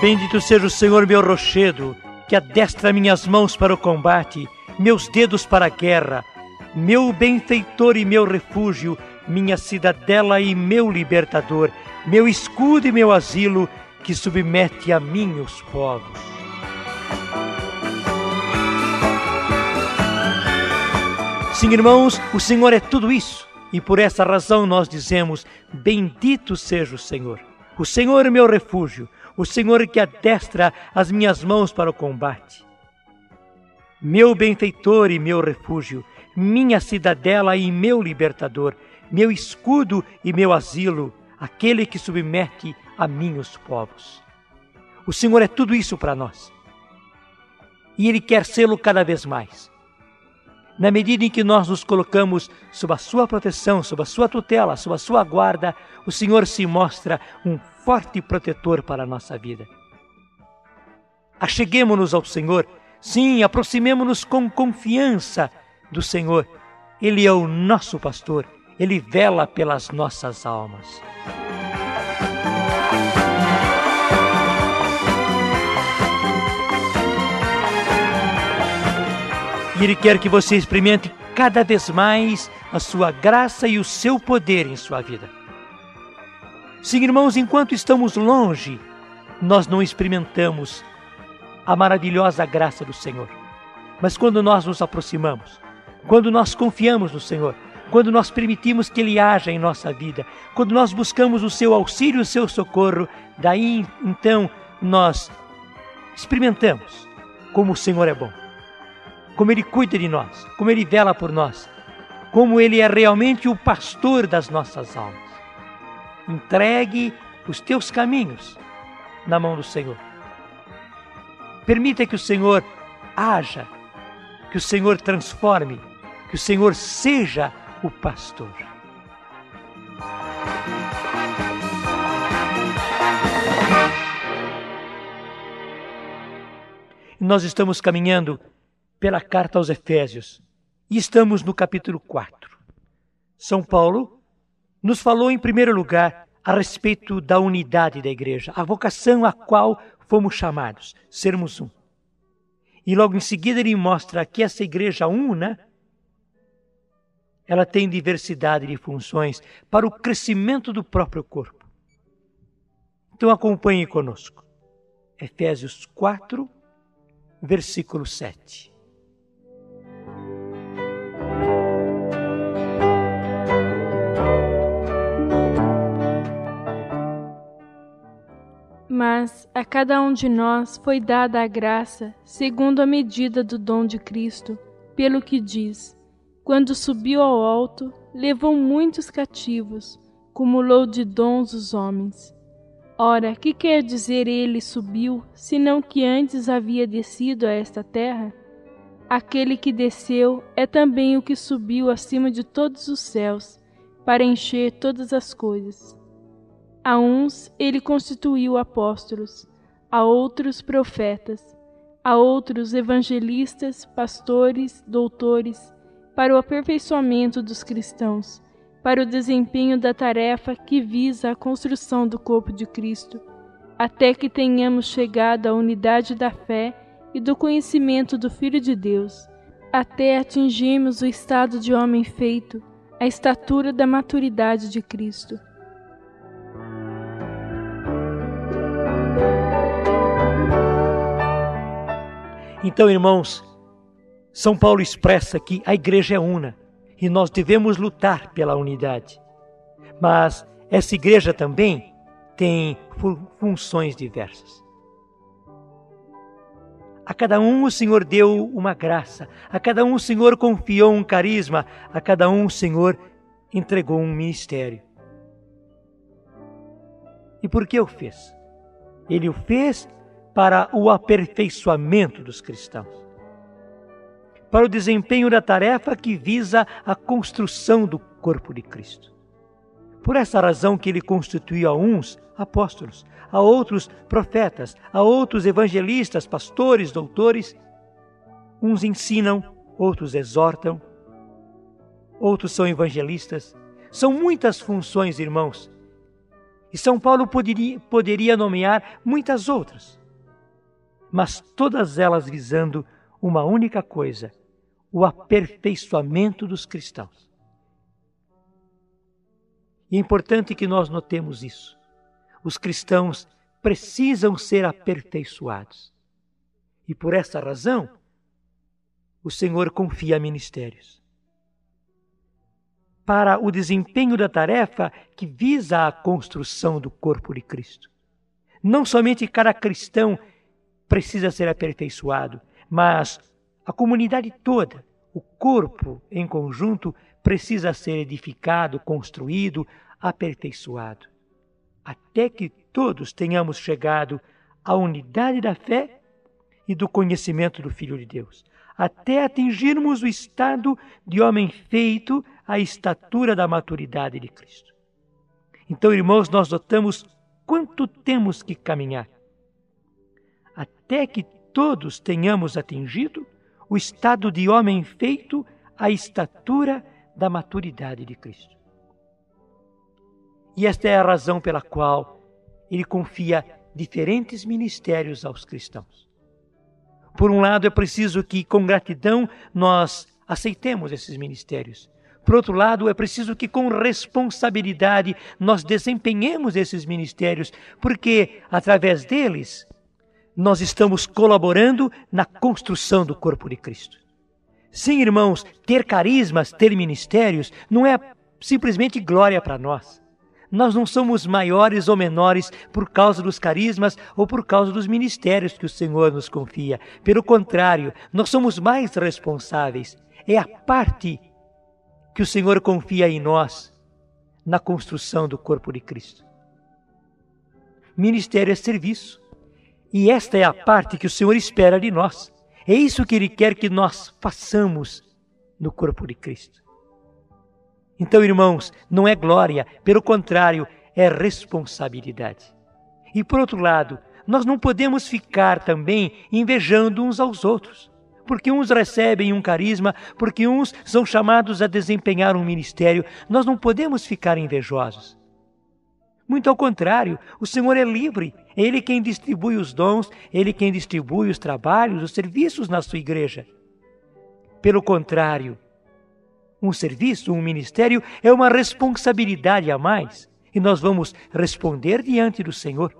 Bendito seja o Senhor, meu rochedo, que adestra minhas mãos para o combate, meus dedos para a guerra, meu benfeitor e meu refúgio, minha cidadela e meu libertador, meu escudo e meu asilo, que submete a mim os povos. Sim, irmãos, o Senhor é tudo isso, e por essa razão nós dizemos: Bendito seja o Senhor. O Senhor é meu refúgio, o Senhor que adestra as minhas mãos para o combate. Meu benfeitor e meu refúgio, minha cidadela e meu libertador, meu escudo e meu asilo, aquele que submete a mim os povos. O Senhor é tudo isso para nós. E Ele quer sê-lo cada vez mais. Na medida em que nós nos colocamos sob a Sua proteção, sob a Sua tutela, sob a Sua guarda, o Senhor se mostra um forte protetor para a nossa vida. Acheguemos-nos ao Senhor, sim, aproximemo-nos com confiança do Senhor. Ele é o nosso pastor, ele vela pelas nossas almas. E Ele quer que você experimente cada vez mais a sua graça e o seu poder em sua vida. Sim, irmãos, enquanto estamos longe, nós não experimentamos a maravilhosa graça do Senhor. Mas quando nós nos aproximamos, quando nós confiamos no Senhor, quando nós permitimos que Ele haja em nossa vida, quando nós buscamos o seu auxílio, o seu socorro, daí então nós experimentamos como o Senhor é bom, como Ele cuida de nós, como Ele vela por nós, como Ele é realmente o pastor das nossas almas. Entregue os teus caminhos na mão do Senhor. Permita que o Senhor haja, que o Senhor transforme, que o Senhor seja o pastor. Nós estamos caminhando pela carta aos Efésios e estamos no capítulo 4. São Paulo nos falou, em primeiro lugar, a respeito da unidade da igreja, a vocação a qual fomos chamados, sermos um. E logo em seguida ele mostra que essa igreja una, ela tem diversidade de funções para o crescimento do próprio corpo. Então acompanhe conosco. Efésios 4, versículo 7. Mas a cada um de nós foi dada a graça, segundo a medida do dom de Cristo, pelo que diz: Quando subiu ao alto, levou muitos cativos, cumulou de dons os homens. Ora, que quer dizer ele subiu, senão que antes havia descido a esta terra? Aquele que desceu é também o que subiu acima de todos os céus, para encher todas as coisas. A uns ele constituiu apóstolos, a outros profetas, a outros evangelistas, pastores, doutores, para o aperfeiçoamento dos cristãos, para o desempenho da tarefa que visa a construção do corpo de Cristo, até que tenhamos chegado à unidade da fé e do conhecimento do Filho de Deus, até atingirmos o estado de homem feito, a estatura da maturidade de Cristo Então, irmãos, São Paulo expressa que a igreja é una e nós devemos lutar pela unidade. Mas essa igreja também tem funções diversas. A cada um o Senhor deu uma graça, a cada um o Senhor confiou um carisma, a cada um o Senhor entregou um ministério. E por que o fez? Ele o fez para o aperfeiçoamento dos cristãos, para o desempenho da tarefa que visa a construção do corpo de Cristo. Por essa razão que ele constituiu a uns apóstolos, a outros profetas, a outros evangelistas, pastores, doutores. Uns ensinam, outros exortam, outros são evangelistas. São muitas funções, irmãos. E São Paulo poderia, poderia nomear muitas outras, mas todas elas visando uma única coisa: o aperfeiçoamento dos cristãos. E é importante que nós notemos isso. Os cristãos precisam ser aperfeiçoados. E por essa razão, o Senhor confia ministérios. Para o desempenho da tarefa que visa a construção do corpo de Cristo. Não somente cada cristão precisa ser aperfeiçoado, mas a comunidade toda, o corpo em conjunto, precisa ser edificado, construído, aperfeiçoado, até que todos tenhamos chegado à unidade da fé e do conhecimento do Filho de Deus, até atingirmos o estado de homem feito à estatura da maturidade de Cristo. Então, irmãos, nós notamos quanto temos que caminhar até que todos tenhamos atingido o estado de homem feito à estatura da maturidade de Cristo. E esta é a razão pela qual ele confia diferentes ministérios aos cristãos. Por um lado, é preciso que, com gratidão, nós aceitemos esses ministérios. Por outro lado, é preciso que, com responsabilidade, nós desempenhemos esses ministérios, porque, através deles, nós estamos colaborando na construção do corpo de Cristo. Sim, irmãos, ter carismas, ter ministérios, não é simplesmente glória para nós. Nós não somos maiores ou menores por causa dos carismas ou por causa dos ministérios que o Senhor nos confia. Pelo contrário, nós somos mais responsáveis. É a parte que o Senhor confia em nós na construção do corpo de Cristo. Ministério é serviço. E esta é a parte que o Senhor espera de nós. É isso que Ele quer que nós façamos no corpo de Cristo. Então, irmãos, não é glória, pelo contrário, é responsabilidade. E por outro lado, nós não podemos ficar também invejando uns aos outros, porque uns recebem um carisma, porque uns são chamados a desempenhar um ministério. Nós não podemos ficar invejosos. Muito ao contrário, o Senhor é livre, Ele quem distribui os dons, Ele quem distribui os trabalhos, os serviços na sua igreja. Pelo contrário, um serviço, um ministério é uma responsabilidade a mais e nós vamos responder diante do Senhor.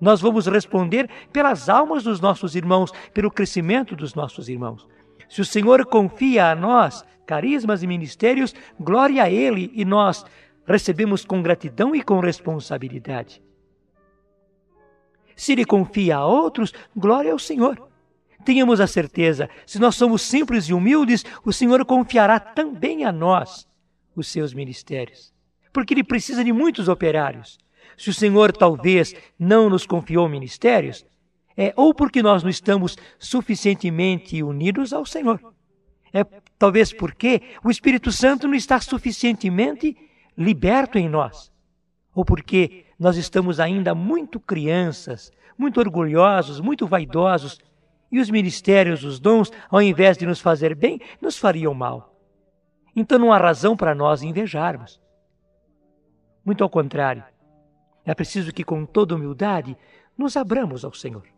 Nós vamos responder pelas almas dos nossos irmãos, pelo crescimento dos nossos irmãos. Se o Senhor confia a nós carismas e ministérios, glória a Ele e nós recebemos com gratidão e com responsabilidade. Se Ele confia a outros, glória ao Senhor. Tenhamos a certeza, se nós somos simples e humildes, o Senhor confiará também a nós os seus ministérios, porque Ele precisa de muitos operários. Se o Senhor talvez não nos confiou ministérios, é ou porque nós não estamos suficientemente unidos ao Senhor. É talvez porque o Espírito Santo não está suficientemente liberto em nós, ou porque nós estamos ainda muito crianças, muito orgulhosos, muito vaidosos e os ministérios, os dons, ao invés de nos fazer bem, nos fariam mal. Então não há razão para nós invejarmos. Muito ao contrário, é preciso que com toda humildade nos abramos ao Senhor.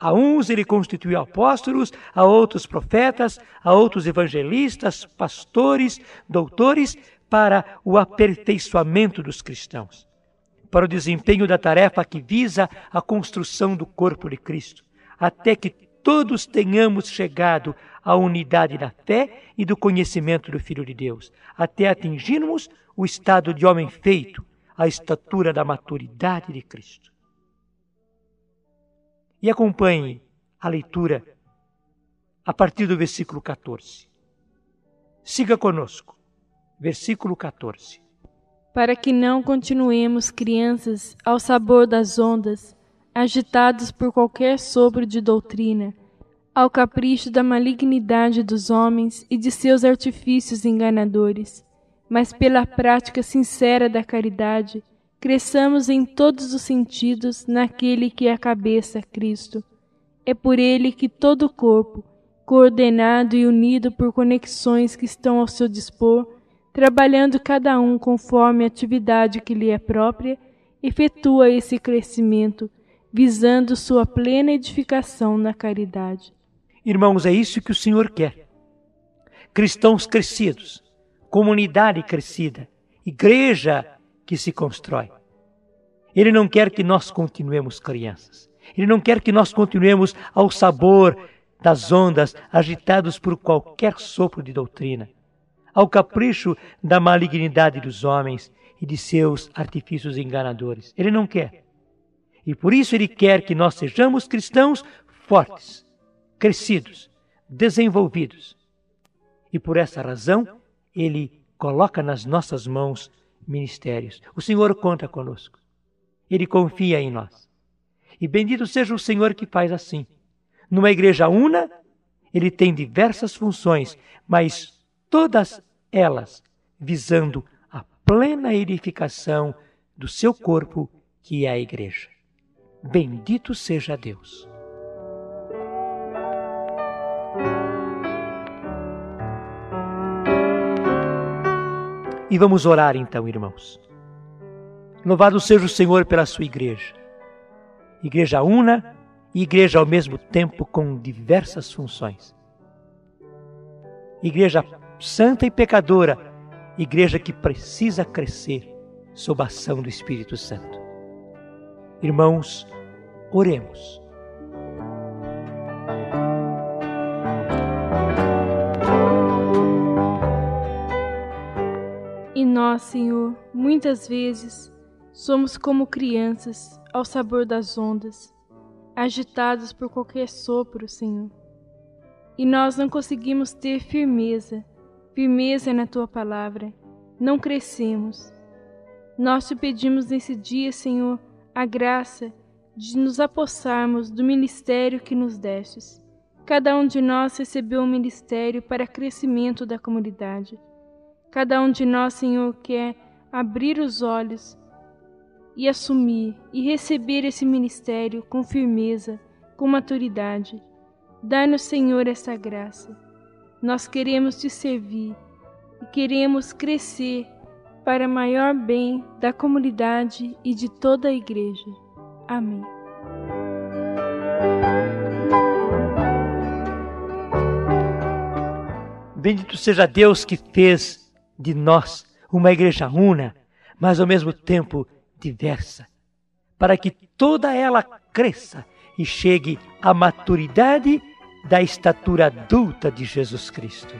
A uns ele constituiu apóstolos, a outros profetas, a outros evangelistas, pastores, doutores, para o aperfeiçoamento dos cristãos para o desempenho da tarefa que visa a construção do corpo de Cristo, até que todos tenhamos chegado à unidade da fé e do conhecimento do Filho de Deus, até atingirmos o estado de homem feito, a estatura da maturidade de Cristo. E acompanhe a leitura a partir do versículo 14. Siga conosco. Versículo 14 para que não continuemos crianças ao sabor das ondas, agitados por qualquer sopro de doutrina, ao capricho da malignidade dos homens e de seus artifícios enganadores, mas pela prática sincera da caridade, cresçamos em todos os sentidos naquele que é a cabeça, Cristo. É por ele que todo o corpo, coordenado e unido por conexões que estão ao seu dispor, trabalhando cada um conforme a atividade que lhe é própria, efetua esse crescimento, visando sua plena edificação na caridade. Irmãos, é isso que o Senhor quer. Cristãos crescidos, comunidade crescida, igreja que se constrói. Ele não quer que nós continuemos crianças. Ele não quer que nós continuemos ao sabor das ondas agitados por qualquer sopro de doutrina, ao capricho da malignidade dos homens e de seus artifícios enganadores. Ele não quer. E por isso ele quer que nós sejamos cristãos fortes, crescidos, desenvolvidos. E por essa razão, ele coloca nas nossas mãos ministérios. O Senhor conta conosco. Ele confia em nós. E bendito seja o Senhor que faz assim. Numa igreja una, ele tem diversas funções, mas todas elas visando a plena edificação do seu corpo, que é a igreja. Bendito seja Deus. E vamos orar então, irmãos. Louvado seja o Senhor pela sua igreja. Igreja una e igreja ao mesmo tempo com diversas funções. Igreja santa e pecadora, igreja que precisa crescer sob a ação do Espírito Santo. Irmãos, oremos. Senhor, muitas vezes somos como crianças ao sabor das ondas, agitados por qualquer sopro, Senhor. E nós não conseguimos ter firmeza, firmeza na tua palavra, não crescemos. Nós te pedimos nesse dia, Senhor, a graça de nos apossarmos do ministério que nos destes. Cada um de nós recebeu um ministério para crescimento da comunidade. Cada um de nós, Senhor, quer abrir os olhos e assumir e receber esse ministério com firmeza, com maturidade. Dá-nos, Senhor, essa graça. Nós queremos te servir e queremos crescer para maior bem da comunidade e de toda a igreja. Amém. Bendito seja Deus que fez de nós uma igreja una, mas ao mesmo tempo diversa, para que toda ela cresça e chegue à maturidade da estatura adulta de Jesus Cristo.